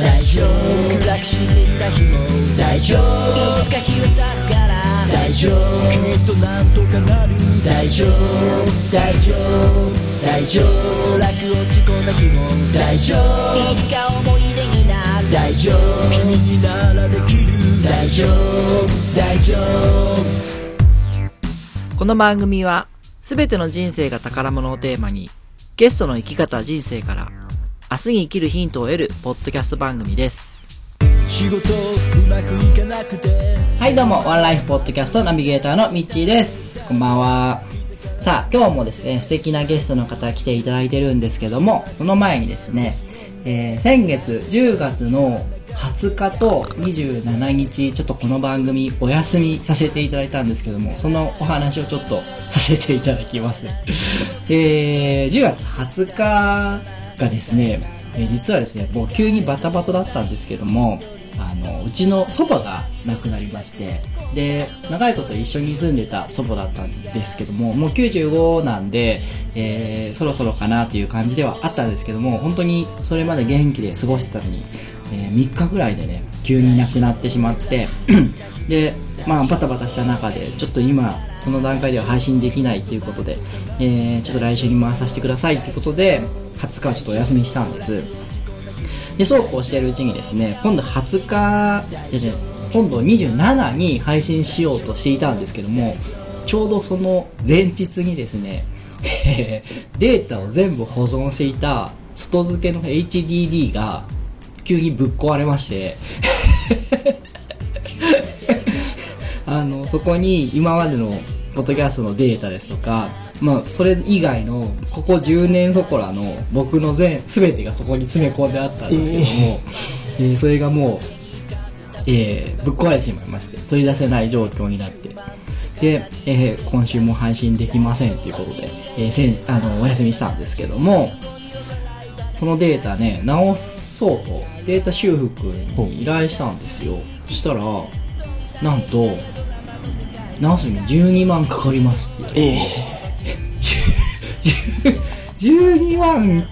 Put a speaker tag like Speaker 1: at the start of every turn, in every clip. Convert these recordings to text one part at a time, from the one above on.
Speaker 1: 大丈夫。暗く沈んだ日も大丈夫。いつか日は差すから大丈夫。きっとなんとかなる大丈夫。大丈夫。大丈夫。辛く落ち込んだ日も大丈夫。いつか思い出になる大丈夫。君にならできる大丈夫。大丈夫。
Speaker 2: この番組は、すべての人生が宝物をテーマに、ゲストの生き方人生から、明日に生きるヒントを得るポッドキャスト番組です。
Speaker 1: 仕事うまくいかなくて
Speaker 2: はい、どうも、ワンライフポッドキャストナビゲーターのミッチーです。こんばんは。さあ、今日もですね、素敵なゲストの方来ていただいてるんですけども、その前にですね、えー先月10月の20日と27日、ちょっとこの番組お休みさせていただいたんですけども、そのお話をちょっとさせていただきます。えー10月20日がですね、え実はですね、もう急にバタバタだったんですけども、あの、うちの祖母が亡くなりまして、で、長いこと一緒に住んでた祖母だったんですけども、もう95なんで、えーそろそろかなっていう感じではあったんですけども、本当にそれまで元気で過ごしてたのに、えー3日ぐらいでね、急に亡くなってしまって、で、まあ、バタバタした中で、ちょっと今、この段階では配信できないっていうことで、えーちょっと来週に回させてくださいっていうことで、20日はちょっとお休みしたんです。で、そうこうしているうちにですね、今度20日、じゃじゃ今度27に配信しようとしていたんですけども、ちょうどその前日にですね、データを全部保存していた外付けの HDD が急にぶっ壊れまして、あの、そこに今までのポッドキャストのデータですとか、まあ、それ以外の、ここ10年そこらの僕の全、すべてがそこに詰め込んであったんですけども、えーそれがもう、えーぶっ壊れてしまいまして、取り出せない状況になって、で、えー今週も配信できませんということで、えーせんあの、お休みしたんですけども、そのデータね、直そうと、データ修復に依頼したんですよ。そしたら、なんと、直すのに12万かかりますって。
Speaker 3: え
Speaker 2: 12万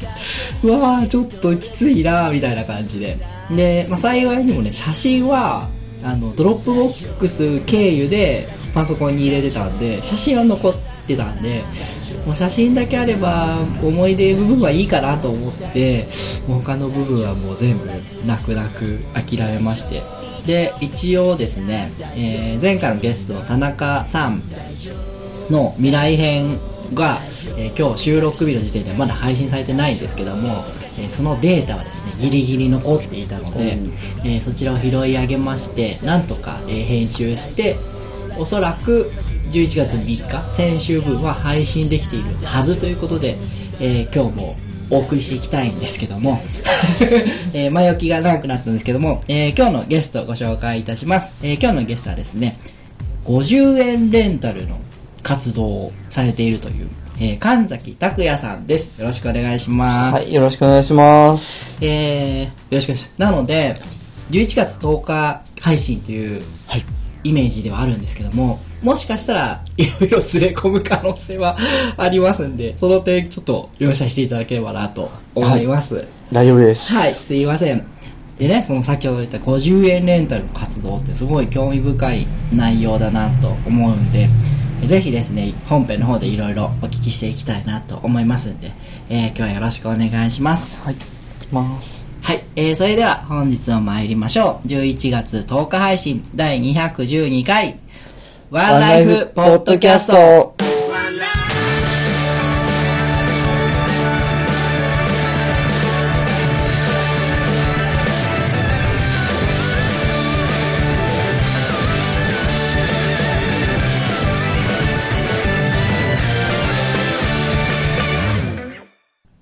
Speaker 2: はちょっときついなみたいな感じで。で、まあ、幸いにもね、写真は、あの、ドロップボックス経由でパソコンに入れてたんで、写真は残ってたんで、もう写真だけあれば思い出部分はいいかなと思って、もう他の部分はもう全部泣く泣く諦めまして。で、一応ですね、えー前回のゲストの田中さんの未来編が、えー今日収録日の時点でまだ配信されてないんですけども、えーそのデータはですねギリギリ残っていたので、えーそちらを拾い上げましてなんとか、えー編集しておそらく11月3日先週分は配信できているはずということで、えー今日もお送りしていきたいんですけども、えー前置きが長くなったんですけども、えー今日のゲストをご紹介いたします、えー今日のゲストはですね50円レンタルの活動をされているという、えー神崎拓也さんです。よろしくお願いします。
Speaker 3: はい、よろしくお願いします。
Speaker 2: えー、よろしくお願いします。なので、11月10日配信という
Speaker 3: はい。
Speaker 2: イメージではあるんですけども、もしかしたらいろいろすれ込む可能性はありますんで、その点ちょっと容赦していただければなと思います。
Speaker 3: 大丈夫です。
Speaker 2: はい、すいません。でね、その先ほど言った50円レンタルの活動ってすごい興味深い内容だなと思うんで、ぜひですね、本編の方でいろいろお聞きしていきたいなと思いますんで、えー今日はよろしくお願いします。
Speaker 3: はい。ます。
Speaker 2: はい、えー、それでは本日も参りましょう。11月10日配信第212回、ワンライフポッドキャスト。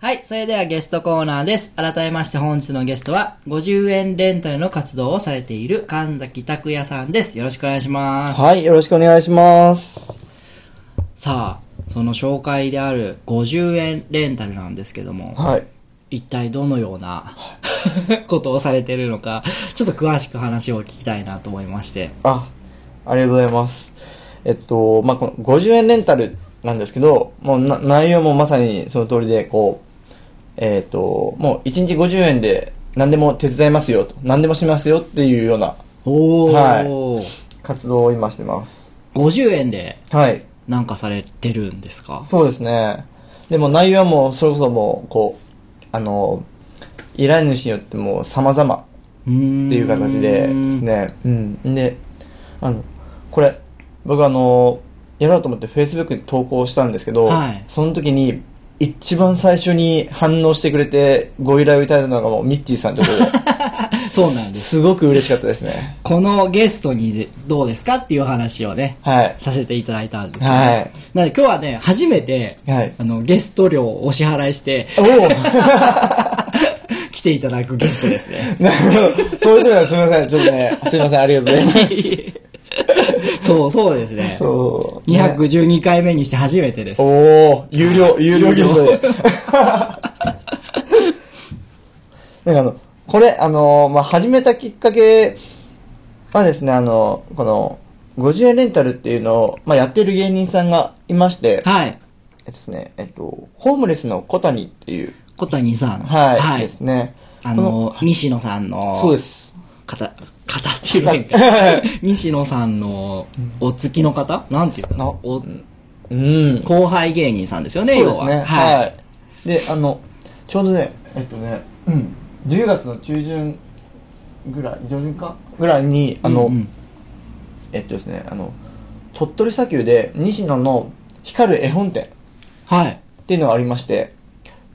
Speaker 2: はい、それではゲストコーナーです。改めまして本日のゲストは、50円レンタルの活動をされている神崎拓也さんです。よろしくお願いします。
Speaker 3: はい、よろしくお願いします。
Speaker 2: さあ、その紹介である50円レンタルなんですけども、
Speaker 3: はい。
Speaker 2: 一体どのような ことをされているのか、ちょっと詳しく話を聞きたいなと思いまして。
Speaker 3: あ、ありがとうございます。えっと、まあ、この50円レンタルなんですけど、もうな内容もまさにその通りで、こう、えっと、もう1日50円で何でも手伝いますよと、何でもしますよっていうような
Speaker 2: おー。
Speaker 3: は活動を今してます。
Speaker 2: 50円で
Speaker 3: はい。
Speaker 2: なんかされてるんですか？
Speaker 3: そうですね。でも内容はもう、それこそもう、こう、あの、依頼主によっても様々っ
Speaker 2: うーん。
Speaker 3: ていう形でですね。うん。で、あの、これ、僕あの、やろうと思って Facebook に投稿したんですけど、
Speaker 2: はい
Speaker 3: その時に、一番最初に反応してくれてご依頼をいただいたのがもうミッチーさんということで、
Speaker 2: そうなんです。
Speaker 3: すごく嬉しかったですね。
Speaker 2: このゲストにどうですかっていう話をね、
Speaker 3: はい。
Speaker 2: させていただいたんです、
Speaker 3: はい。
Speaker 2: なので今日はね、初めて、
Speaker 3: はい
Speaker 2: あの、ゲスト料をお支払いして、
Speaker 3: おお
Speaker 2: 来ていただくゲストですね。
Speaker 3: なるほど。そういう時はすみません。ちょっとね、すみません。ありがとうございます。
Speaker 2: そう、そうですね。
Speaker 3: そう。ね
Speaker 2: 212回目にして初めてです。
Speaker 3: おお有料、有料ゲストで。なんかあの、これ、あの、まあ、始めたきっかけはですね、あの、この、50円レンタルっていうのを、まあ、やってる芸人さんがいまして、
Speaker 2: はい。
Speaker 3: えっとですね、えっと、ホームレスの小谷っていう、
Speaker 2: 小谷さん。
Speaker 3: はい、ですね。
Speaker 2: あの、西野さんの、
Speaker 3: そうです。
Speaker 2: 方、方っていうか。西野さんの、お付きの方？なんていうかな。
Speaker 3: な
Speaker 2: お
Speaker 3: うん。
Speaker 2: 後輩芸人さんですよね、
Speaker 3: そうですね。
Speaker 2: 要は。
Speaker 3: はい。で、あの、ちょうどね、えっとね、うん、10月の中旬ぐらい、上旬か？ぐらいに、あの、
Speaker 2: うんうん
Speaker 3: えっとですね、あの、鳥取砂丘で西野の光る絵本展っ
Speaker 2: はい。
Speaker 3: ていうのがありまして、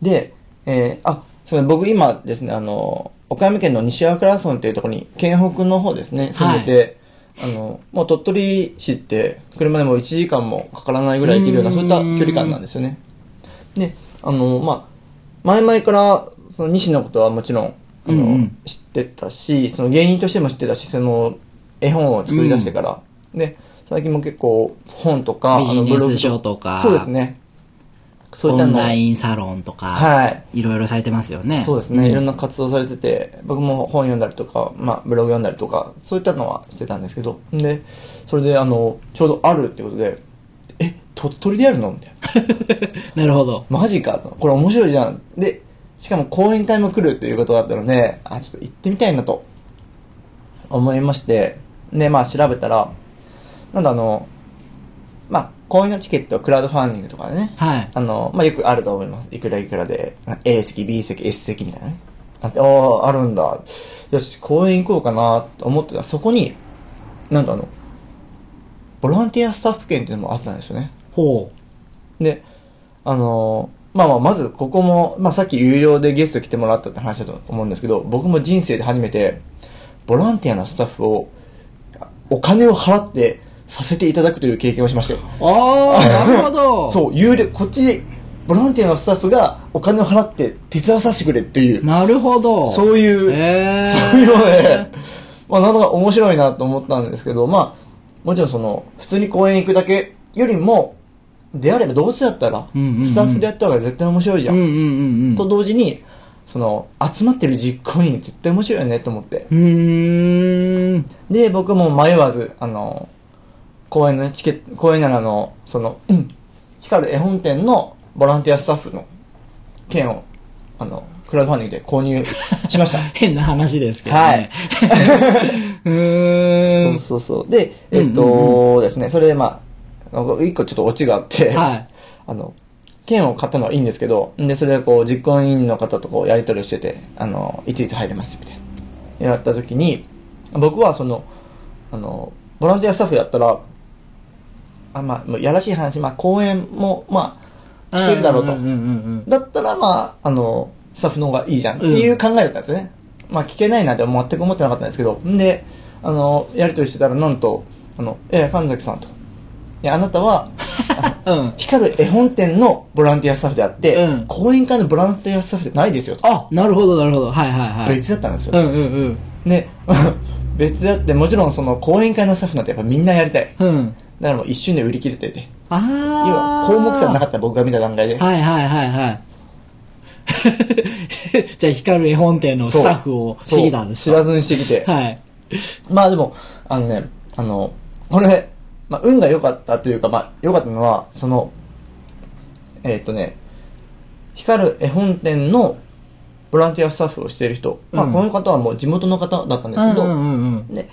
Speaker 3: で、えー、あ、それ僕今ですね、あの、岡山県の西粟倉村っていうところに、県北の方ですね、住んでて、あの、もう鳥取市って、車でも1時間もかからないぐらい行けるような、そういった距離感なんですよね。で、あの、まあ、前々から、その西のことはもちろん、あの、
Speaker 2: うんうん。
Speaker 3: 知ってたし、その芸人としても知ってたし、その、絵本を作り出してから、で、最近も結構本とか、あのブログ
Speaker 2: 書とか。
Speaker 3: そうですね。そういっ
Speaker 2: オ
Speaker 3: たのを
Speaker 2: ンラインサロンとか、
Speaker 3: はい。
Speaker 2: いろいろされてますよね。
Speaker 3: そうですね、
Speaker 2: ん
Speaker 3: いろんな活動されてて、僕も本読んだりとか、まあ、ブログ読んだりとか、そういったのはしてたんですけど、で、それで、あの、ちょうどあるってことで、え、鳥取でやるのみたいな。
Speaker 2: なるほど。
Speaker 3: マジかと。これ面白いじゃん。で、しかも講演会も来るということだったので、あ、ちょっと行ってみたいなと、思いまして、で、まあ調べたら、なんだあの、まあ、講演のチケット、クラウドファンディングとかでね、
Speaker 2: はい。
Speaker 3: あの、まあ、よくあると思います。いくらいくらで、A 席、B 席、S 席みたいなね。あって、ああ、あるんだ。よし、公園行こうかなと思ってた。そこに、なんかあの、ボランティアスタッフ券っていうのもあったんですよね。
Speaker 2: ほ
Speaker 3: で、あのまあまあ、まずここも、まあさっき有料でゲスト来てもらったって話だと思うんですけど、僕も人生で初めて、ボランティアのスタッフを、お金を払ってさせていただくという経験をしまして。
Speaker 2: う。ああ、なるほど。
Speaker 3: そう、有料、こっち、ボランティアのスタッフがお金を払って手伝わさせてくれっていう、
Speaker 2: なるほど。
Speaker 3: そういう、
Speaker 2: へー
Speaker 3: そういうので、まあなんだか面白いなと思ったんですけど、まあ、もちろんその、普通に公園行くだけよりも、であればどうせやったら、
Speaker 2: うんうんうん
Speaker 3: スタッフでやった方が絶対面白いじゃ。
Speaker 2: うんんうんうんうん。
Speaker 3: と同時に、その、集まってる実行委員絶対面白いよねと思って。
Speaker 2: うーん。
Speaker 3: で、僕も迷わず、あの、公演のねチケット、公演ならの、その、う ん光る絵本店のボランティアスタッフの券を、あの、クラウドファンディングで購入しました。
Speaker 2: 変な話ですけど
Speaker 3: はい
Speaker 2: ね。うーん。
Speaker 3: そうそうそう。で、えっ、
Speaker 2: うん
Speaker 3: とですね、それでまあ、一個ちょっとオチがあって、
Speaker 2: はい。
Speaker 3: あの、券を買ったのはいいんですけど、で、それでこう、実行委員の方とこう、やり取りをしてて、あの、いついつ入れますみたいな。やった時に、僕はその、あの、ボランティアスタッフやったら、あまあ、やらしい話、まあ、公演も、まあ、聞けるだろうと。
Speaker 2: うんうんうんうん。
Speaker 3: だったら、まあ、あの、スタッフの方がいいじゃんっていう考えだったんですね。まあ、聞けないなんて全く思ってなかったんですけど、んで、あの、やりとりしてたら、なんと、あの、え、神崎さんと。いや、あなたは、
Speaker 2: うん。
Speaker 3: 光る絵本店のボランティアスタッフであって、
Speaker 2: うん
Speaker 3: 講演会のボランティアスタッフでないですよと。
Speaker 2: あ、なるほどなるほど。はいはいはい。
Speaker 3: 別だったんですよ。
Speaker 2: うんうんうん。
Speaker 3: で、別であって、もちろんその講演会のスタッフなんてやっぱみんなやりたい。
Speaker 2: うん。
Speaker 3: だからもう一瞬で売り切れてて。
Speaker 2: ああ。
Speaker 3: 要は項目差なかった僕が見た段階で。
Speaker 2: はいはいはいはい。じゃあ、光る絵本店のスタッフをしてきたんですか？
Speaker 3: 知らずにしてきて。
Speaker 2: はい。
Speaker 3: まあでも、あのね、あの、これ、まあ運が良かったというか、まあ良かったのは、その、えっ、とね、光る絵本店のボランティアスタッフをしている人、まあ、
Speaker 2: うん
Speaker 3: この方はもう地元の方だったんですけど、
Speaker 2: うんうん
Speaker 3: で、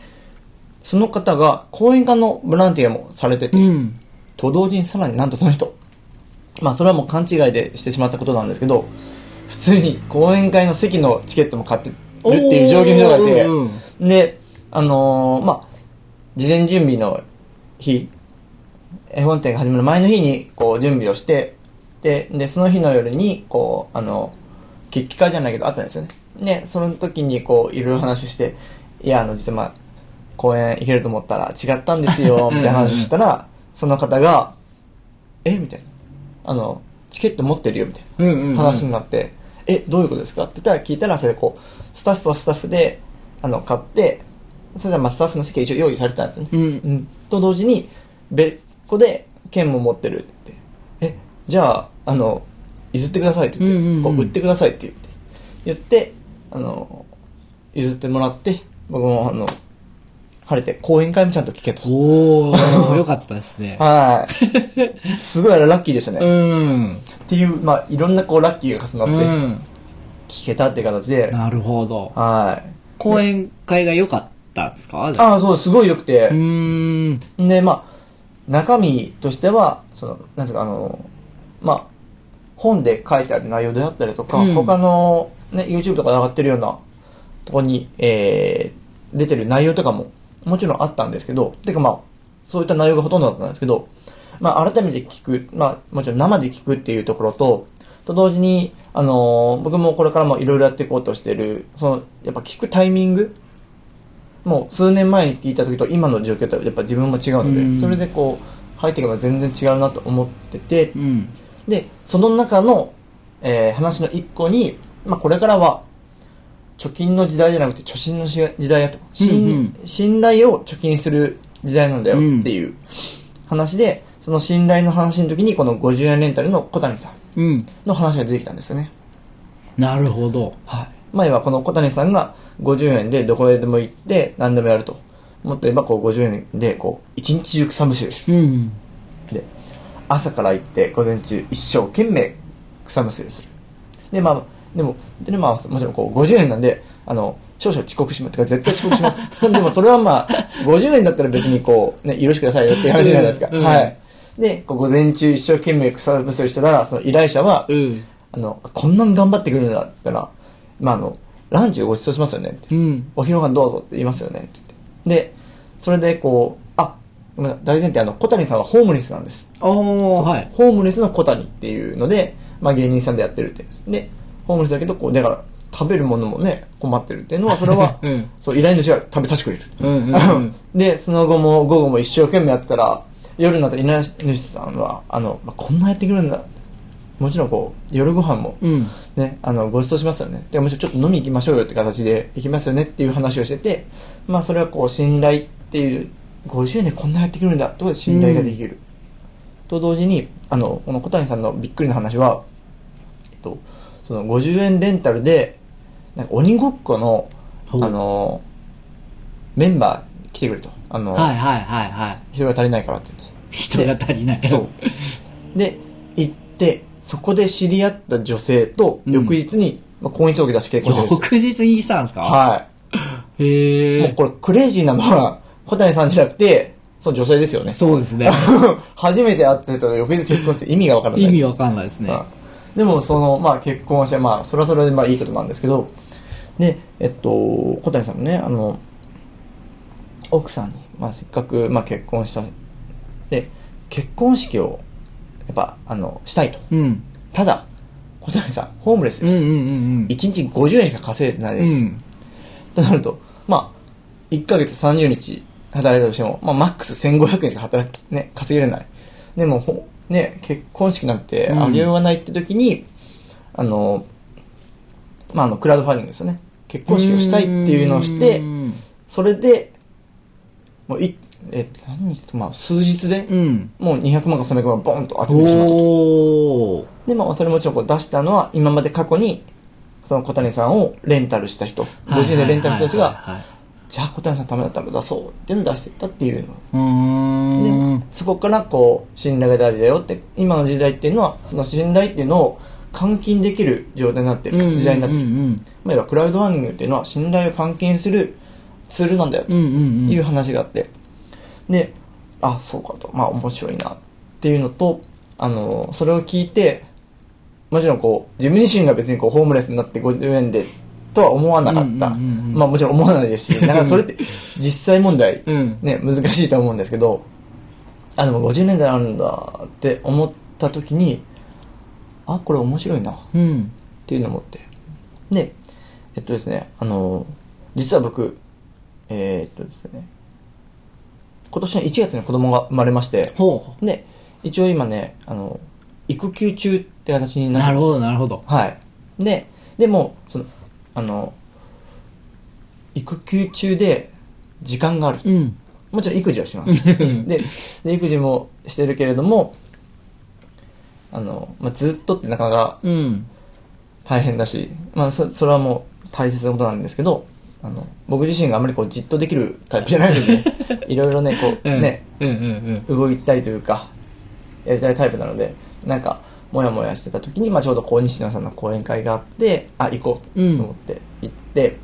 Speaker 3: その方が講演家のボランティアもされてて、
Speaker 2: うん。うん。
Speaker 3: と同時にさらになんとその人、まあそれはもう勘違いでしてしまったことなんですけど、普通に講演会の席のチケットも買ってるっていう状況の人がいて、
Speaker 2: おーうん
Speaker 3: で、あのーまあ、事前準備の日、絵本展が始まる前の日にこう準備をして、で、で、その日の夜に、こう、あの、決起会じゃないけどあったんですよね。で、その時にこう、いろいろ話をして、いや、あの、実はまあ、公演行けると思ったら違ったんですよ、みたいな話をしたら、その方が、え？みたいな。あの、チケット持ってるよ、みたいな。話になって、え、どういうことですか？って言ったら聞いたら、それこう、スタッフはスタッフで、あの、買って、そしたらまあスタッフの席は一応用意されてたんですね。
Speaker 2: うん。
Speaker 3: と同時に、別個で券も持ってるって言って、え、じゃあ、あの、譲ってくださいって言って、
Speaker 2: うんうんうん。
Speaker 3: こう売ってくださいって言って、言って、あの、譲ってもらって、僕もあの、晴れて講演会もちゃんと聞けと。
Speaker 2: おー、よかったですね。
Speaker 3: はい。すごいラッキーでしたね。
Speaker 2: うん。
Speaker 3: っていう、まあ、いろんなこう、ラッキーが重
Speaker 2: う
Speaker 3: なって、
Speaker 2: ん。
Speaker 3: 聞けたっていう形で、
Speaker 2: なるほど。
Speaker 3: はい。
Speaker 2: 講演会が良かったんですか？あ。
Speaker 3: ああ、そう、すごい良くて
Speaker 2: う。ーん。
Speaker 3: で、まあ、中身としては、その、なんていうか、あの、まあ、本で書いてある内容であったりとか、
Speaker 2: うん
Speaker 3: 他の、ね、YouTube とかで上がってるようなとこに、えー、出てる内容とかも、もちろんあったんですけど、てかまあ、そういった内容がほとんどだったんですけど、まあ、改めて聞く、まあ、もちろん生で聞くっていうところと、と同時に、あのー僕もこれからもいろいろやっていこうとしてる、その、やっぱ聞くタイミングもう数年前に聞いた時と今の状況とやっぱ自分も違うので、
Speaker 2: うん
Speaker 3: それでこう、入っていくのが全然違うなと思ってて、
Speaker 2: うん。
Speaker 3: で、その中の、えー話の一個に、まあこれからは、貯金の時代じゃなくて貯金のし時代やと。信
Speaker 2: うんうん
Speaker 3: 信頼を貯金する時代なんだよっていう話で、その信頼の話の時にこの50円レンタルの小谷さん
Speaker 2: うん。
Speaker 3: の話が出てきたんですよね。
Speaker 2: なるほど。
Speaker 3: はい。前はこの小谷さんが50円でどこへでも行って何でもやると。もっと言えばこう50円でこう一日中草むしりをする。
Speaker 2: うん。
Speaker 3: で、朝から行って午前中一生懸命草むしりをする。で、まあ、でも、でね、まあ、もちろんこう50円なんで、あの、少々遅刻します。てか絶対遅刻します。でもそれはまあ、50円だったら別にこう、ね、許してくださいよっていう話じゃないですか。
Speaker 2: うん
Speaker 3: はい。で、こう午前中一生懸命草むしりしてたら、その依頼者は、
Speaker 2: うん。
Speaker 3: あの、こんなん頑張ってくるんだったら、まあ、あの、ランチをご馳走しますよねって。
Speaker 2: うん。
Speaker 3: お昼ご飯どうぞって言いますよねって言って。で、それでこう、あ、大前提あの、小谷さんはホームレスなんです。
Speaker 2: はい。
Speaker 3: ホームレスの小谷っていうので、まあ芸人さんでやってるって。で、ホームレスだけど、こう、だから、食べるものもね、困ってるっていうのは、それは、
Speaker 2: うん
Speaker 3: そう、依頼主が食べさせてくれる。
Speaker 2: うんうんうん
Speaker 3: で、その後も、午後も一生懸命やってたら、夜になったら依頼主さんは、あの、まあ、こんなやってくるんだ。もちろんこう、夜ご飯も、
Speaker 2: うん。
Speaker 3: ね、あの、ご馳走しますよね。で、むしろちょっと飲み行きましょうよって形で行きますよねっていう話をしてて、まあそれはこう、信頼っていう、50円でこんなやってくるんだとで信頼ができる。と同時に、あの、この小谷さんのびっくりな話は、えっと、その50円レンタルで、なんか鬼ごっこの、あの、メンバー来てくれと。あの、
Speaker 2: はいはいはいはい。
Speaker 3: 人が足りないからって言って。
Speaker 2: 人が足りない。
Speaker 3: そう。で、行って、そこで知り合った女性と、
Speaker 2: うん
Speaker 3: 翌日に、まあ、婚姻届出して結婚して。
Speaker 2: 翌日にしたんですか？
Speaker 3: はい。
Speaker 2: へえ。
Speaker 3: もうこれクレイジーなのは、小谷さんじゃなくて、その女性ですよね。
Speaker 2: そうですね。
Speaker 3: 初めて会った人と翌日結婚して意味がわからない。
Speaker 2: 意味わかんないですね。
Speaker 3: うんでも、その、まあ結婚して、まあ、それはそれでまあいいことなんですけど、で、えっと、小谷さんもね、あの、奥さんに、まあせっかく、まあ結婚した、で、結婚式を、やっぱ、あの、したいと。
Speaker 2: うん。
Speaker 3: ただ、小谷さん、ホームレスです。
Speaker 2: うんうんうんうん。
Speaker 3: 1日50円しか稼いでないです。
Speaker 2: うん。
Speaker 3: となると、まあ、1ヶ月30日働いたとしても、まあ、マックス1500円しか働き、ね、稼げれない。でも、ほね、結婚式なんて
Speaker 2: うん
Speaker 3: あげようがないって時に、あの、まあ、あの、クラウドファンディングですよね。結婚式をしたいっていうのをして
Speaker 2: う、ん
Speaker 3: それで、もうい、え、何日まあ、数日で、
Speaker 2: うん。
Speaker 3: もう200万か300万ボンと集めてしまったと。で、まあ、それもちろんこう出したのは、今まで過去に、その小谷さんをレンタルした人、50円でレンタルした人たちが、じゃあ小谷さんのためだったら出そう。っていうのを出していったっていうの。
Speaker 2: うーん。
Speaker 3: で、そこからこう、信頼が大事だよって、今の時代っていうのは、その信頼っていうのを換金できる状態になってる時代になってる。まあ、要はクラウドファンディングっていうのは信頼を換金するツールなんだよと。いう話があって、で、あ、そうかと、まあ面白いなっていうのと、あの、それを聞いて、もちろんこう、自分自身が別にこう、ホームレスになって50円で、とは思わなかった。まあもちろん思わないですし、だからそれって実際問題、
Speaker 2: うん
Speaker 3: ね、難しいと思うんですけど、あ、でも50年代あるんだって思った時に、あ、これ面白いな。
Speaker 2: うん
Speaker 3: っていうのを思って。で、えっとですね、あの、実は僕、えーっとですね、今年の1月に子供が生まれまして、
Speaker 2: ほ
Speaker 3: で、一応今ね、あの、育休中って形に
Speaker 2: う
Speaker 3: なってます。
Speaker 2: なるほどなるほど
Speaker 3: はい。で、でも、その、あの、育休中で時間がある。
Speaker 2: うん。
Speaker 3: もちろん育児はします。でで、育児もしてるけれども、あの、まあ、ずっとってなかなか
Speaker 2: うん。
Speaker 3: 大変だし、まあ、そそれはもう大切なことなんですけど、あの、僕自身があまりこうじっとできるタイプじゃないので、いろいろね、こう、
Speaker 2: うん。
Speaker 3: ね、
Speaker 2: うん。うん。うん。
Speaker 3: 動いたいというか、やりたいタイプなので、なんか、もやもやしてた時に、まあちょうどこう、西野さんの講演会があって、あ、行こうと思って、行って、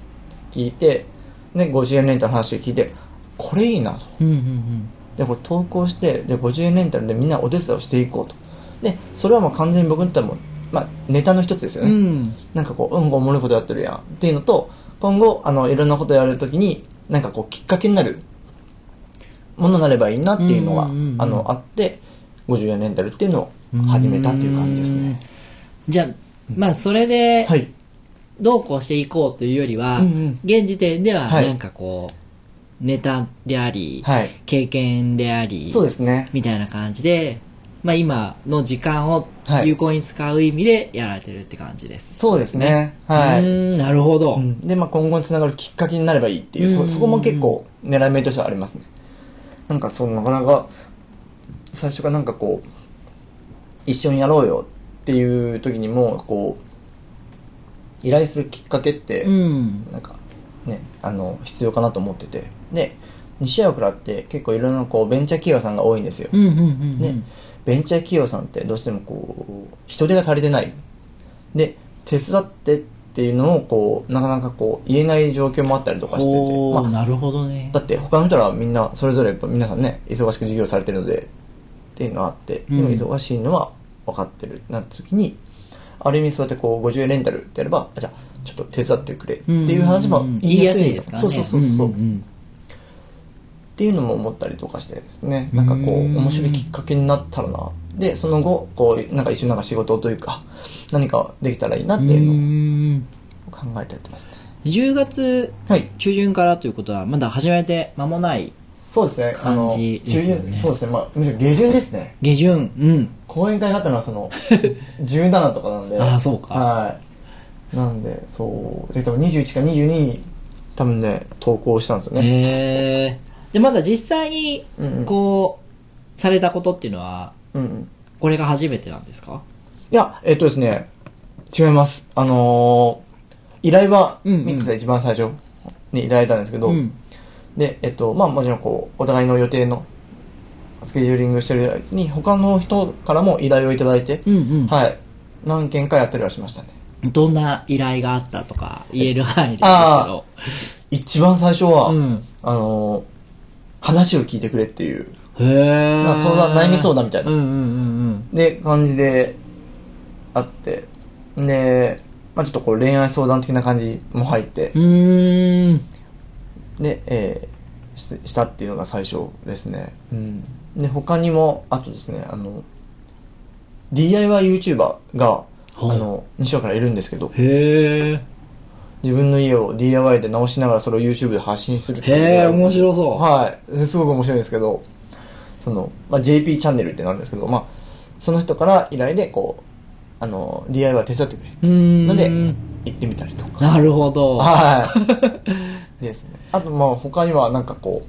Speaker 3: 聞いて、ね、50円レンタルの話を聞いて、これいいなと。
Speaker 2: うんうん
Speaker 3: で、これ投稿して、で、50円レンタルでみんなお手伝いをしていこうと。で、それはもう完全に僕にとってはもう、まあ、ネタの一つですよね。
Speaker 2: うんうん
Speaker 3: なんかこう、うん、おもろいことやってるやん。っていうのと、今後、あの、いろんなことやるときに、なんかこう、きっかけになるものになればいいなっていうのが、
Speaker 2: うんうんうん
Speaker 3: あの、あって、50円レンタルっていうのを始めたっていう感じですね。
Speaker 2: じゃあまあそれで
Speaker 3: はい。
Speaker 2: どうこうしていこうというよりは、
Speaker 3: うんうん
Speaker 2: 現時点では
Speaker 3: はい
Speaker 2: なんかこう、ネタであり、
Speaker 3: はい
Speaker 2: 経験であり、
Speaker 3: そうですね。
Speaker 2: みたいな感じで、まあ今の時間を
Speaker 3: はい
Speaker 2: 有効に使う意味でやられてるって感じです。
Speaker 3: そうですね。は
Speaker 2: う
Speaker 3: い。
Speaker 2: なるほど。
Speaker 3: うんで、まあ、今後につながるきっかけになればいいっていう、
Speaker 2: うん
Speaker 3: そ、そこも結構狙い目としてはありますね。なんか、その、なかなか、最初からなんかこう、一緒にやろうよっていう時にも、こう、依頼するきっかけって、
Speaker 2: うん。
Speaker 3: なんか、ね、あの、必要かなと思ってて。で、西山倉って結構いろんなこう、ベンチャー企業さんが多いんですよ。
Speaker 2: うんうんうんうん。
Speaker 3: ね、ベンチャー企業さんってどうしてもこう、人手が足りてない。で、手伝ってっていうのをこう、なかなかこう、言えない状況もあったりとかしてて。あ、
Speaker 2: なるほどね。
Speaker 3: だって他の人らはみんな、それぞれやっぱ皆さんね、忙しく授業されてるので、っていうのがあって、でも
Speaker 2: うん
Speaker 3: 忙しいのは分かってるってなった時に、ある意味そうやってこう、50円レンタルってやれば、あじゃあ、ちょっと手伝ってくれっていう話も言いやすい,、
Speaker 2: ですからね。
Speaker 3: そうそうそうそう。
Speaker 2: んんん
Speaker 3: っていうのも思ったりとかしてですね、なんかこう、
Speaker 2: うん
Speaker 3: 面白いきっかけになったらな。で、その後、こう、なんか一緒になんか仕事というか、何かできたらいいなっていうのを
Speaker 2: うん
Speaker 3: 考えてやってますね。
Speaker 2: 10月
Speaker 3: はい。
Speaker 2: 中旬からということは、まだ始めて間もない
Speaker 3: そうですね。あの、
Speaker 2: 感じです
Speaker 3: そうですね。まあ、むしろ下旬ですね。
Speaker 2: 下旬。うん。
Speaker 3: 講演会があったのはその、17とかなんで。
Speaker 2: ああそうか
Speaker 3: はい。なんで、そう。で、多分21か22に、多分ね、投稿したんですよね。
Speaker 2: へえ。で、まだ実際に
Speaker 3: うんうん、
Speaker 2: こう、されたことっていうのは、
Speaker 3: うんうん。
Speaker 2: これが初めてなんですか？
Speaker 3: いや、えっとですね、違います。あのー、依頼は
Speaker 2: うんうん
Speaker 3: 3つで一番最初にいただいたんですけど、
Speaker 2: うん
Speaker 3: で、えっと、まあもちろんこう、お互いの予定のスケジューリングしてる間に、他の人からも依頼をいただいて、
Speaker 2: うんうん。
Speaker 3: はい。何件かやったりはしましたね。
Speaker 2: どんな依頼があったとか言える範囲でいいですけ
Speaker 3: あ
Speaker 2: ど。
Speaker 3: 一番最初は、
Speaker 2: うん
Speaker 3: あのー、話を聞いてくれっていう、
Speaker 2: へえ。
Speaker 3: 悩み相談みたいな
Speaker 2: うんうんうん
Speaker 3: で、感じで、あって、で、まあちょっとこう恋愛相談的な感じも入って
Speaker 2: うん。
Speaker 3: で、えーししたっていうのが最初ですね。うん。で、他にも、あとですね、あの、DIYYouTuber が、あ
Speaker 2: はい
Speaker 3: の、西岡からいるんですけど、
Speaker 2: へえ。
Speaker 3: 自分の家を DIY で直しながらそれを YouTube で発信するっていう
Speaker 2: へえ、面白そう。
Speaker 3: はい。すごく面白いんですけど、その、まあ、JP チャンネルってなるんですけど、まあ、その人から依頼で、こう、あの、DIY 手伝ってくれ。
Speaker 2: うーん。
Speaker 3: ので、行ってみたりとか。
Speaker 2: なるほど。
Speaker 3: はい。ですね。あと、まあ、他にはなんかこう、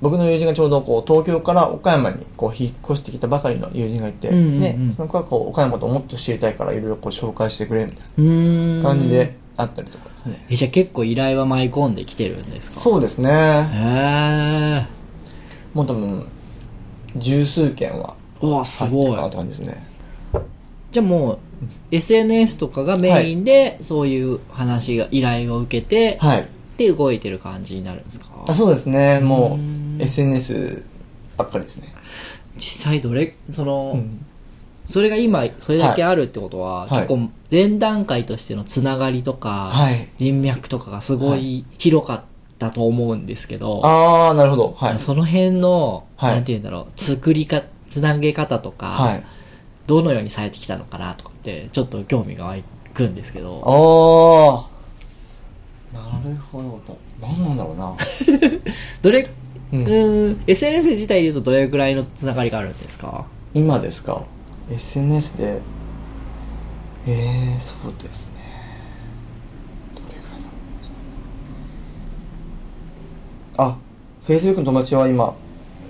Speaker 3: 僕の友人がちょうどこう東京から岡山にこう引っ越してきたばかりの友人がいて、
Speaker 2: うんうんうん
Speaker 3: で、その子がこう岡山とをもっと知りたいからいろいろこう紹介してくれみたい。な感じであったりとかですね。
Speaker 2: え、じゃあ結構依頼は舞い込んできてるんですか？
Speaker 3: そうですね。
Speaker 2: へえ。
Speaker 3: もう多分、十数件は
Speaker 2: うわ、すごい
Speaker 3: 入ってるか。なって感じですね。
Speaker 2: じゃあもう SNS とかがメインでそういう話が依頼を受けて、
Speaker 3: はい。
Speaker 2: で動いてる感じになるんですか？
Speaker 3: あそうですね。も
Speaker 2: う
Speaker 3: SNS ばっかりですね。
Speaker 2: 実際どれその、
Speaker 3: うん。
Speaker 2: それが今それだけあるってことは、
Speaker 3: はい
Speaker 2: 結構前段階としてのつながりとか、
Speaker 3: はい
Speaker 2: 人脈とかがすごい広かったと思うんですけど、
Speaker 3: あー、なるほど。はい。
Speaker 2: その辺の、
Speaker 3: はい
Speaker 2: なんて言うんだろう作りかつなげ方とか、
Speaker 3: はい。
Speaker 2: どのようにされてきたのかなとかってちょっと興味が湧くんですけど
Speaker 3: あー。なるほど。何なんだろうな。
Speaker 2: どれう
Speaker 3: うん
Speaker 2: ーん SNS 自体で言うとどれくらいのつながりがあるんですか？
Speaker 3: 今ですか ?SNS で、えー、そうですね。どれくらいだろうあ、Facebook の友達は今、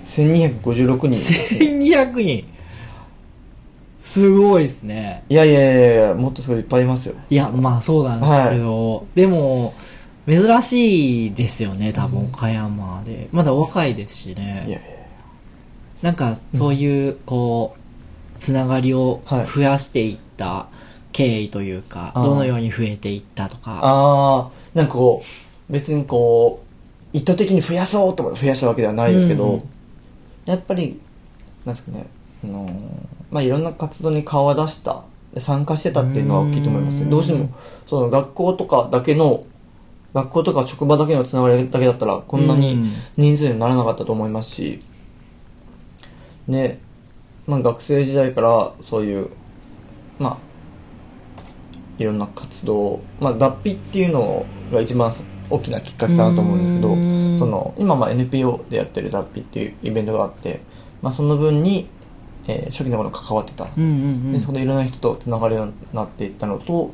Speaker 3: 1256人ですね。
Speaker 2: 1200人すごいですね。
Speaker 3: いやいやいやいや、もっとすごいいっぱいいますよ。
Speaker 2: いやまあそうなんですけど、でも珍しいですよね多分岡山で。まだお若いですし
Speaker 3: いやい
Speaker 2: ね
Speaker 3: やいや。
Speaker 2: なんかそういうこうつながりを
Speaker 3: はい。
Speaker 2: 増やしていった経緯というか、
Speaker 3: あー。
Speaker 2: どのように増えていったとか。
Speaker 3: あー、なんかこう、別にこう、意図的に増やそうと思って増やしたわけではないですけど、
Speaker 2: うん。
Speaker 3: やっぱり、なんですかね、あのーまあ、いろんな活動に顔を出した、で参加してたっていうのは大きいと思いますどうしても、その学校とかだけの、学校とか職場だけのつながりだけだったら、こんなに
Speaker 2: うん。
Speaker 3: 人数にならなかったと思いますし、で、まあ、学生時代からそういう、まあ、いろんな活動、まあ、脱皮っていうのが一番大きなきっかけかなと思うんですけど
Speaker 2: うん。
Speaker 3: その今まあ NPO でやってる脱皮っていうイベントがあって、まあ、その分に、えー初期の頃関わってた、
Speaker 2: うんうんうん。
Speaker 3: でそこでいろんな人とつながるようになっていったのと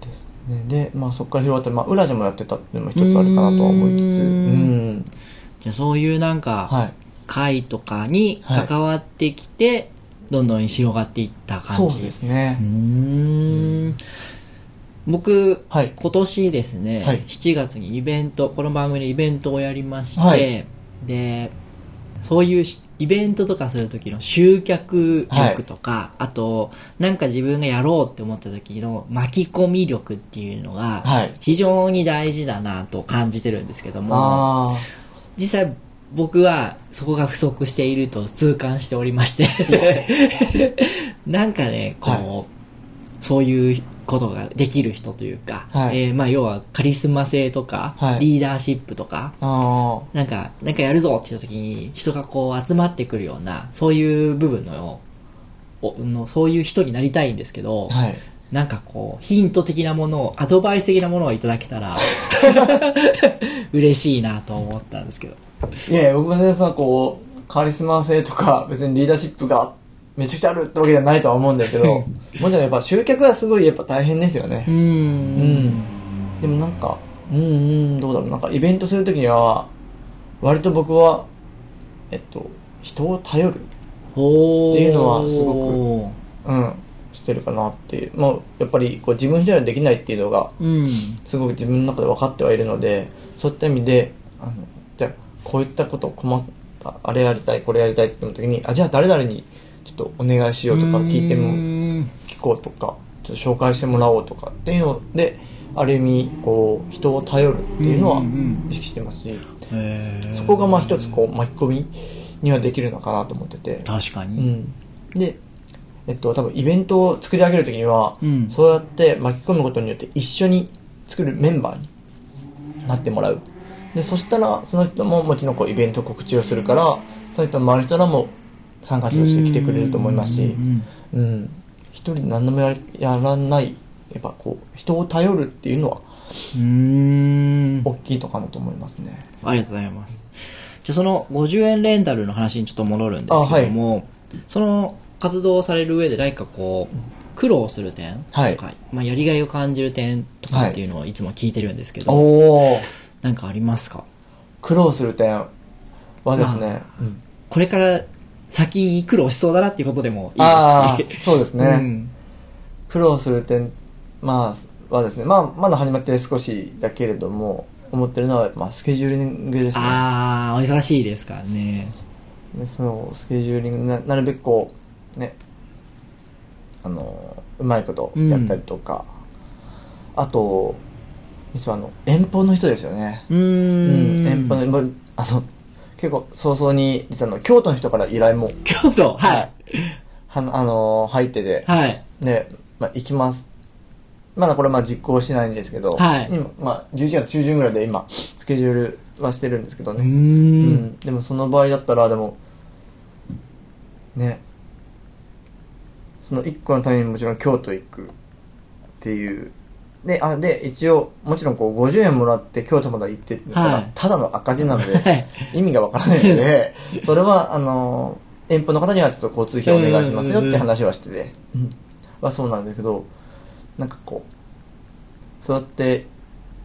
Speaker 3: ですね。で、まあ、そこから広がって、まあ、裏でもやってたっていうのも一つあるかなとは思いつつ。
Speaker 2: う
Speaker 3: うんん。
Speaker 2: じゃあそういうなんか、
Speaker 3: はい。
Speaker 2: 会とかに関わってきて、どんどん広がっていった感じ。
Speaker 3: そうですね。
Speaker 2: うーん。僕、
Speaker 3: はい。
Speaker 2: 今年ですね、
Speaker 3: はい。
Speaker 2: 7月にイベントこの番組でイベントをやりまして、
Speaker 3: はい。
Speaker 2: でそういうしイベントとかする時の集客力とか、あとなんか自分がやろうって思った時の巻き込み力っていうのが
Speaker 3: はい。
Speaker 2: 非常に大事だなと感じてるんですけども、
Speaker 3: あ
Speaker 2: 実際僕はそこが不足していると痛感しておりまして。なんかねこう、
Speaker 3: は
Speaker 2: そういうことができる人というか、
Speaker 3: はい。
Speaker 2: えーまあ要はカリスマ性とか、
Speaker 3: はい。
Speaker 2: リーダーシップとかなんかなんかやるぞって言った時に人がこう集まってくるようなそういう部分のおのそういう人になりたいんですけど、
Speaker 3: あはい。
Speaker 2: なんかこう、ヒント的なものを、アドバイス的なものをいただけたら、嬉しいなと思ったんですけど。
Speaker 3: いや僕も全然さ、こう、カリスマ性とか、別にリーダーシップがめちゃくちゃあるってわけじゃないとは思うんだけど、もちろんやっぱ集客はすごいやっぱ大変ですよね
Speaker 2: うー。ん。
Speaker 3: でもなんか、うんうん、どうだろう。なんかイベントするときには、割と僕は、えっと、人を頼る。っていうのはすごうん、してるかなっていう。もう、やっぱりこう自分一人ではできないっていうのが、
Speaker 2: うん。
Speaker 3: すごく自分の中で分かってはいるのでそういった意味であのじゃあこういったことを困ったあれやりたいこれやりたいって思った時にあじゃあ誰々にちょっとお願いしようとか聞いても聞こうとかちょっと紹介してもらおうとかっていうのである意味こう人を頼るっていうのは意識してますしそこがまあ一つこう巻き込みにはできるのかなと思ってて。
Speaker 2: 確かに。
Speaker 3: うん、で、えっと、多分イベントを作り上げるときには、
Speaker 2: うん。
Speaker 3: そうやって巻き込むことによって一緒に作るメンバーになってもらう。で、そしたら、その人ももちろんこうイベント告知をするから、その人の周りの人らも参加者として来てくれると思いますし
Speaker 2: うん、
Speaker 3: うん。一人で何でもやりやらない、やっぱこう、人を頼るっていうのは
Speaker 2: うーん。
Speaker 3: 大きいのかなと思いますね。
Speaker 2: ありがとうございます。じゃあその50円レンタルの話にちょっと戻るんですけども、その活動をされる上で何かこう、苦労する点とか、
Speaker 3: はい
Speaker 2: まあ、やりがいを感じる点とかっていうのをいつも聞いてるんですけど、
Speaker 3: おー、
Speaker 2: なんかありますか？
Speaker 3: 苦労する点はですね、うん
Speaker 2: これから先に苦労しそうだなっていうことでもいい
Speaker 3: あ
Speaker 2: ですし。
Speaker 3: あ、そうですね。
Speaker 2: うん
Speaker 3: 苦労する点、まあ、はですね、まあ、まだ始まって少しだけれども、思ってるのは、まあ、スケジューリングですね。
Speaker 2: ああ、お忙しいですからね。
Speaker 3: でそのスケジューリングな、なるべくこう、ね、あのうまいことやったりとか、あと実はあの遠方の人ですよね
Speaker 2: う
Speaker 3: ん
Speaker 2: ん。
Speaker 3: 遠方のあの結構早々に実はあの京都の人から依頼も
Speaker 2: 京都？はい。
Speaker 3: はあの入ってて、
Speaker 2: はい。
Speaker 3: で、まあ、行きます。まだこれまあ実行しないんですけど、
Speaker 2: はい。
Speaker 3: 今、まあ、11月中旬ぐらいで今スケジュールはしてるんですけどね、
Speaker 2: うー。
Speaker 3: うん。んでもその場合だったらでもね。その1個のためにもちろん京都行くっていうであで一応もちろんこう50円もらって京都まで行ってたら、
Speaker 2: はい。
Speaker 3: ただの赤字なので、
Speaker 2: はい。
Speaker 3: 意味がわからないのでそれはあの遠方の方にはちょっと交通費お願いしますよって話はしてて、うん。はそうなんですけどなんかこうそうやって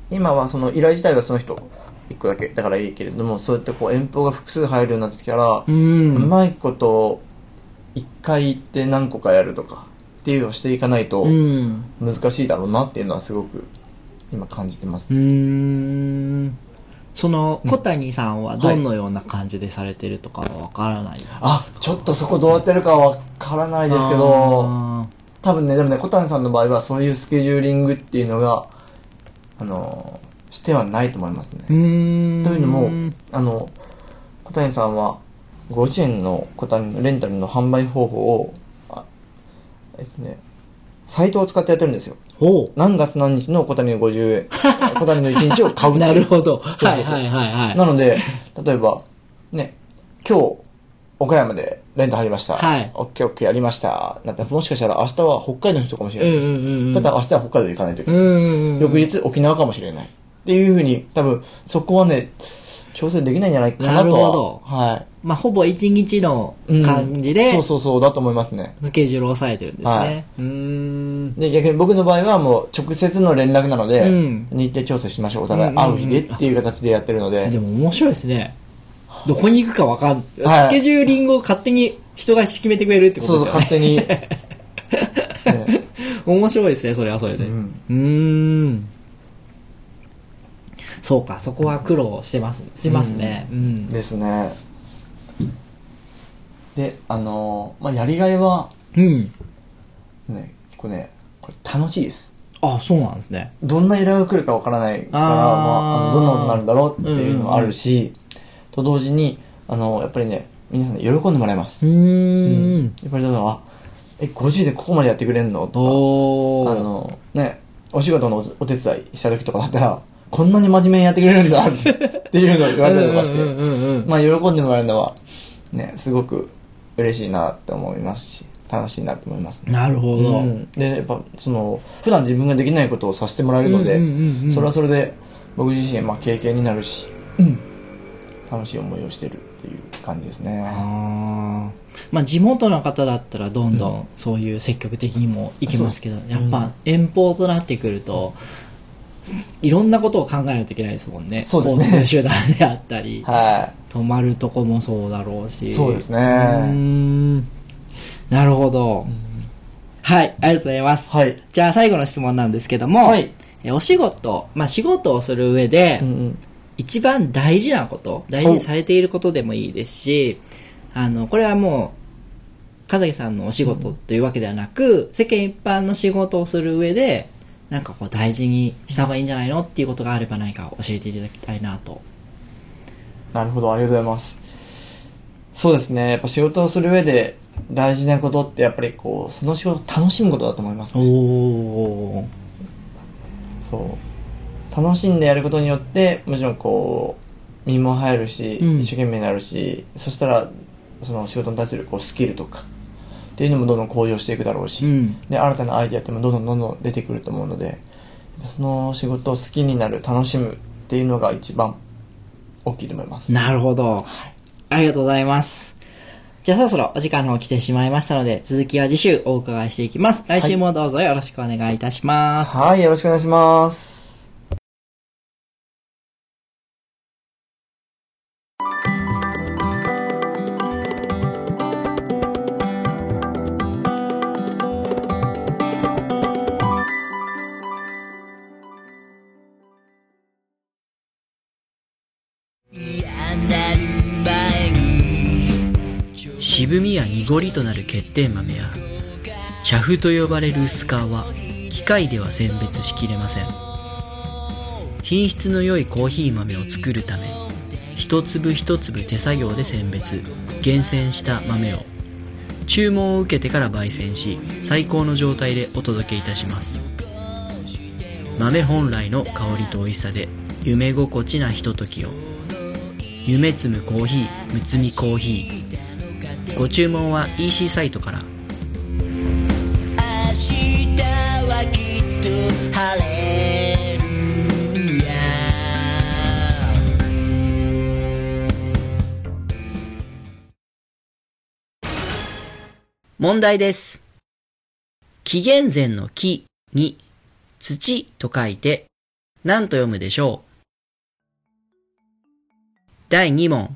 Speaker 3: 今はその依頼自体はその人1個だけだからいいけれどもそうやってこう遠方が複数入るようになってきたら、
Speaker 2: う。
Speaker 3: うんまいこと1回行って何個かやるとかっていうのをしていかないと
Speaker 2: うん。
Speaker 3: 難しいだろうなっていうのはすごく今感じてます
Speaker 2: うーん。その、小谷さんはどのような感じでされてるとかはわからないですか？
Speaker 3: あちょっとそこどうやってるかわからないですけど
Speaker 2: あ
Speaker 3: 多分ねでもね小谷さんの場合はそういうスケジューリングっていうのがあのしてはないと思いますね。というのもあの小谷さんは50円の小谷のレンタルの販売方法をあえっとねサイトを使ってやってるんですよ
Speaker 2: ほう。
Speaker 3: 何月何日の小谷の50円 小谷の1日を買うっていう
Speaker 2: なるほど。はいはいはいはい。
Speaker 3: なので例えばね今日岡山でレンタ入りました。
Speaker 2: はい
Speaker 3: オッケーオッケーやりました。だってもしかしたら明日は北海道の人かもしれないです。
Speaker 2: うんうんうんうん
Speaker 3: ただ明日は北海道行かないといけない。翌日沖縄かもしれない。っていうふうに、多分そこはね、調整できないんじゃないかなとは。
Speaker 2: なるほど
Speaker 3: はい。
Speaker 2: まあ、ほぼ一日の
Speaker 3: うん
Speaker 2: 感じで、
Speaker 3: そうそうそう、だと思いますね。
Speaker 2: スケジュールを抑えてるんですね。
Speaker 3: はいう
Speaker 2: ーん。
Speaker 3: で、逆に僕の場合はもう直接の連絡なので、
Speaker 2: うん
Speaker 3: 日程調整しましょう。お互い会う日でっていう形でやってるので。
Speaker 2: でも面白いですね。どこに行くかわかん、
Speaker 3: はい
Speaker 2: スケジューリングを勝手に人が決めてくれるってこ
Speaker 3: そうそう、
Speaker 2: とですよね。
Speaker 3: 勝手に。ね
Speaker 2: 面白いですね、それはそれで。
Speaker 3: う
Speaker 2: うんーん。そうか、そこは苦労してます、しますね。うん。
Speaker 3: ですね。で、あのーまあ、やりがいは、
Speaker 2: うん。
Speaker 3: ね、結構ね、これ楽しいです。
Speaker 2: あ、そうなんですね。
Speaker 3: どんな依頼が来るかわからないから、
Speaker 2: あー
Speaker 3: まあ、あのどんなことになるんだろうっていうのもあるし、と同時に、あの、やっぱりね、皆さんに喜んでもらえます。
Speaker 2: うーん。
Speaker 3: やっぱりだから、あえ、5時でここまでやってくれんの？と。か、あの、ね、お仕事のおお手伝いした時とかだったら、こんなに真面目にやってくれるんだって っていうのを言われたりとかして、
Speaker 2: うんうんうんうん
Speaker 3: まあ喜んでもらえるのは、ね、すごく嬉しいなって思いますし、楽しいなと思いますね。
Speaker 2: なるほど。
Speaker 3: うん、でやっぱその普段自分ができないことをさせてもらえるので、
Speaker 2: うんうんうんうん。
Speaker 3: それはそれで僕自身まあ経験になるし、楽しい思いをしてるっていう感じですね。
Speaker 2: まあ地元の方だったらどんどんそういう積極的にも行きますけど、やっぱ遠方となってくると、いろんなことを考えないといけないですもんね。
Speaker 3: そうですね
Speaker 2: 交通手段であったり、
Speaker 3: は
Speaker 2: 泊まるとこもそうだろうし。
Speaker 3: そうですね
Speaker 2: うーんなるほど。はい、ありがとうございます。
Speaker 3: いはい
Speaker 2: じゃあ最後の質問なんですけども、
Speaker 3: はい
Speaker 2: えお仕事、まあ仕事をする上で、
Speaker 3: うんうん
Speaker 2: 一番大事なこと、大事にされていることでもいいですし、あの、これはもう、かざきさんのお仕事というわけではなく、世間一般の仕事をする上で、なんかこう大事にした方がいいんじゃないのっていうことがあれば何か教えていただきたいなと。
Speaker 3: なるほどありがとうございます。そうですね。やっぱ仕事をする上で大事なことってやっぱりこうその仕事を楽しむことだと思いますね。
Speaker 2: おー。
Speaker 3: そう。楽しんでやることによってもちろんこう身も入るし、
Speaker 2: うん。
Speaker 3: 一生懸命になるしそしたらその仕事に対するこうスキルとかっていうのもどんどん向上していくだろうし、
Speaker 2: うん
Speaker 3: で新たなアイデアってもどんどんどんどん出てくると思うのでその仕事を好きになる楽しむっていうのが一番大きいと思います
Speaker 2: なるほど。ありがとうございます。じゃあそろそろお時間の方来てしまいましたので、続きは次週お伺いしていきます。来週もどうぞよろしくお願いいたします。
Speaker 3: はいよろしくお願いします
Speaker 2: 渋みや濁りとなる欠点豆や
Speaker 1: 茶フと呼ばれる薄皮は機械では選別しきれません。品質の良いコーヒー豆を作るため一粒一粒手作業で選別厳選した豆を注文を受けてから焙煎し最高の状態でお届けいたします。豆本来の香りと美味しさで夢心地なひとときを。夢摘むコーヒーむつみコーヒー。ご注文は EC サイトから
Speaker 4: 明日はきっと晴れるや
Speaker 1: 問題です。紀元前の木に土と書いて何と読むでしょう？第2問。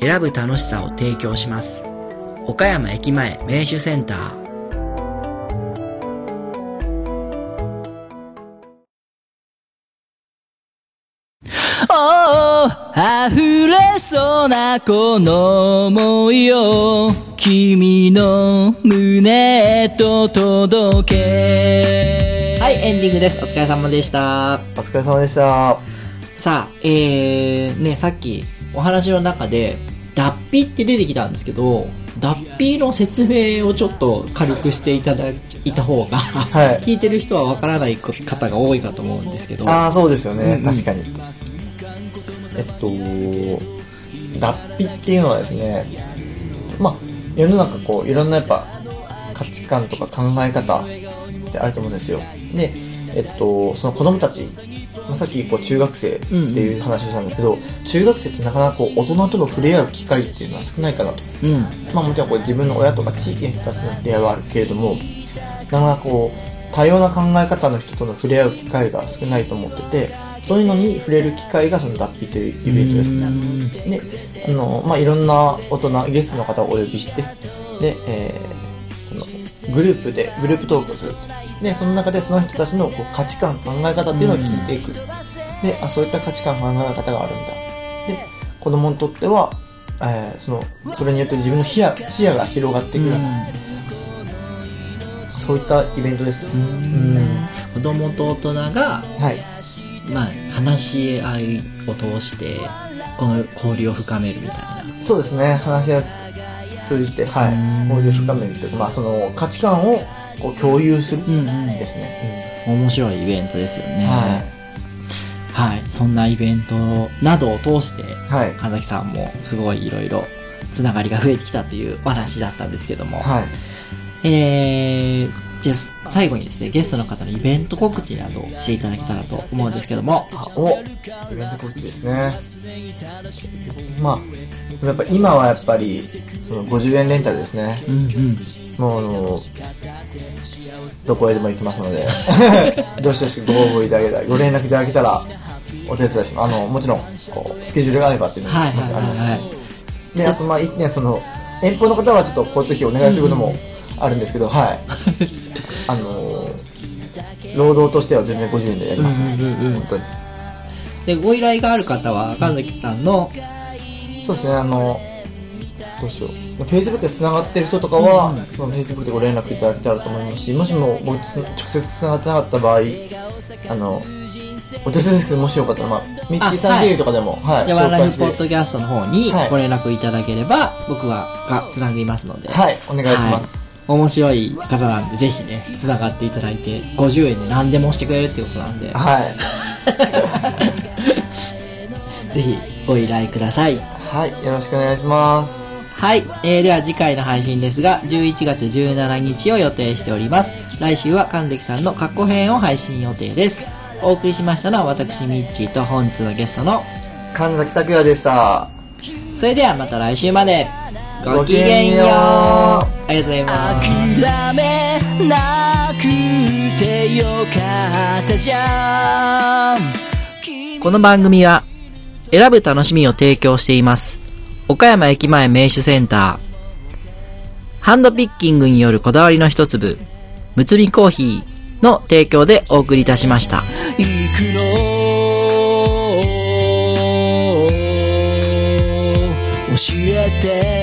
Speaker 1: 選ぶ楽しさを提供します。岡山駅前名酒センター
Speaker 4: おー溢れそうなこの想いを君の胸へと届け
Speaker 2: はい、エンディングです。お疲れ様でした。
Speaker 3: お疲れ様でした。
Speaker 2: さあ、えー、ね、さっきお話の中で、脱皮って出てきたんですけど、脱皮の説明をちょっと軽くしていただいた方が、
Speaker 3: はい
Speaker 2: 聞いてる人はわからない方が多いかと思うんですけど、
Speaker 3: ああ、そうですよね、
Speaker 2: うんうん
Speaker 3: 確かに。えっと、脱皮っていうのはですね、まあ、世の中こう、いろんなやっぱ価値観とか考え方ってあると思うんですよ。で、えっと、その子供たち、まあ、さっきこう中学生っていう話をしたんですけど、中学生ってなかなかこう大人との触れ合う機会っていうのは少ないかなと。
Speaker 2: うん。
Speaker 3: まあもちろんこう自分の親とか地域の人たちの触れ合いはあるけれども、なかなかこう、多様な考え方の人との触れ合う機会が少ないと思ってて、そういうのに触れる機会がその脱皮というイベントですね。で、あの、まあいろんな大人、ゲストの方をお呼びして、で、えー、その、グループで、グループトークをするって。で、その中でその人たちのこう価値観、考え方っていうのを聞いていく。で、あ、そういった価値観、考え方があるんだ。で、子供にとっては、えーその、それによって自分の視野視野が広がっていくような、そういったイベントですね。うん。
Speaker 2: 子供と大人が、
Speaker 3: はい。
Speaker 2: まあ、話し合いを通して、この交流を深めるみたいな。
Speaker 3: そうですね。話を通じて、はい。交流深めるというか、まあ、その価値観をこう共有する
Speaker 2: うんうん
Speaker 3: ですね。
Speaker 2: 面白いイベントですよね。
Speaker 3: は
Speaker 2: はい。そんなイベントなどを通して、
Speaker 3: はい
Speaker 2: 神崎さんもすごいいろいろつながりが増えてきたというお話だったんですけども、
Speaker 3: はい。
Speaker 2: えー、じゃあ最後にですね、ゲストの方のイベント告知などをしていただけたらと思うんですけども、
Speaker 3: あおイベント告知ですね。まあ、やっぱ今はやっぱり、その50円レンタルですね。
Speaker 2: うんうん。
Speaker 3: もうあの、どこへでも行きますので、どしどしご応募いただけたら、ご連絡いただけたら、お手伝いします。あの、もちろん、こう、スケジュールがあればっていうのも
Speaker 2: はいはい
Speaker 3: もちろんあります
Speaker 2: はいはい。
Speaker 3: で、あと、まあ、一点、その、遠方の方はちょっと交通費お願いすることもあるんですけど、はい。あの労働としては全然50円でやりますね。
Speaker 2: うんうんうんうん
Speaker 3: 本当に。
Speaker 2: で、ご依頼がある方は、神崎さんの、
Speaker 3: そうですね、あの、どうしよう。Facebook で繋がってる人とかは、その Facebook でご連絡いただけたらと思いますし、もしも僕とつ直接繋がってなかった場合、あの、お手数ですけど、もしよかったら、まあ、ミッチーさん経由とかでも、はい、
Speaker 2: で、ワンライフポッドキャストの方に
Speaker 3: はい
Speaker 2: ご連絡いただければ、僕は、が、つなぎますので。
Speaker 3: はい、お願いします。
Speaker 2: はい面白い方なんで、ぜひね、つながっていただいて、50円で何でもしてくれるっていうことなんで、
Speaker 3: はい。
Speaker 2: ぜひご依頼ください。
Speaker 3: はい、よろしくお願いします。
Speaker 2: はい。えー、では次回の配信ですが、11月17日を予定しております。来週は神関さんの過去編を配信予定です。お送りしましたのは私、ミッチーと本日のゲストの、
Speaker 3: 神崎拓也でした。
Speaker 2: それではまた来週まで。ご
Speaker 3: き
Speaker 2: げんよう。ありがとうございます。
Speaker 4: 諦めないてよかったじゃん
Speaker 2: この番組は、選ぶ楽しみを提供しています。岡山駅前名手センター。ハンドピッキングによるこだわりの一粒、むつみコーヒーの提供でお送りいたしました。
Speaker 4: 行くの教えて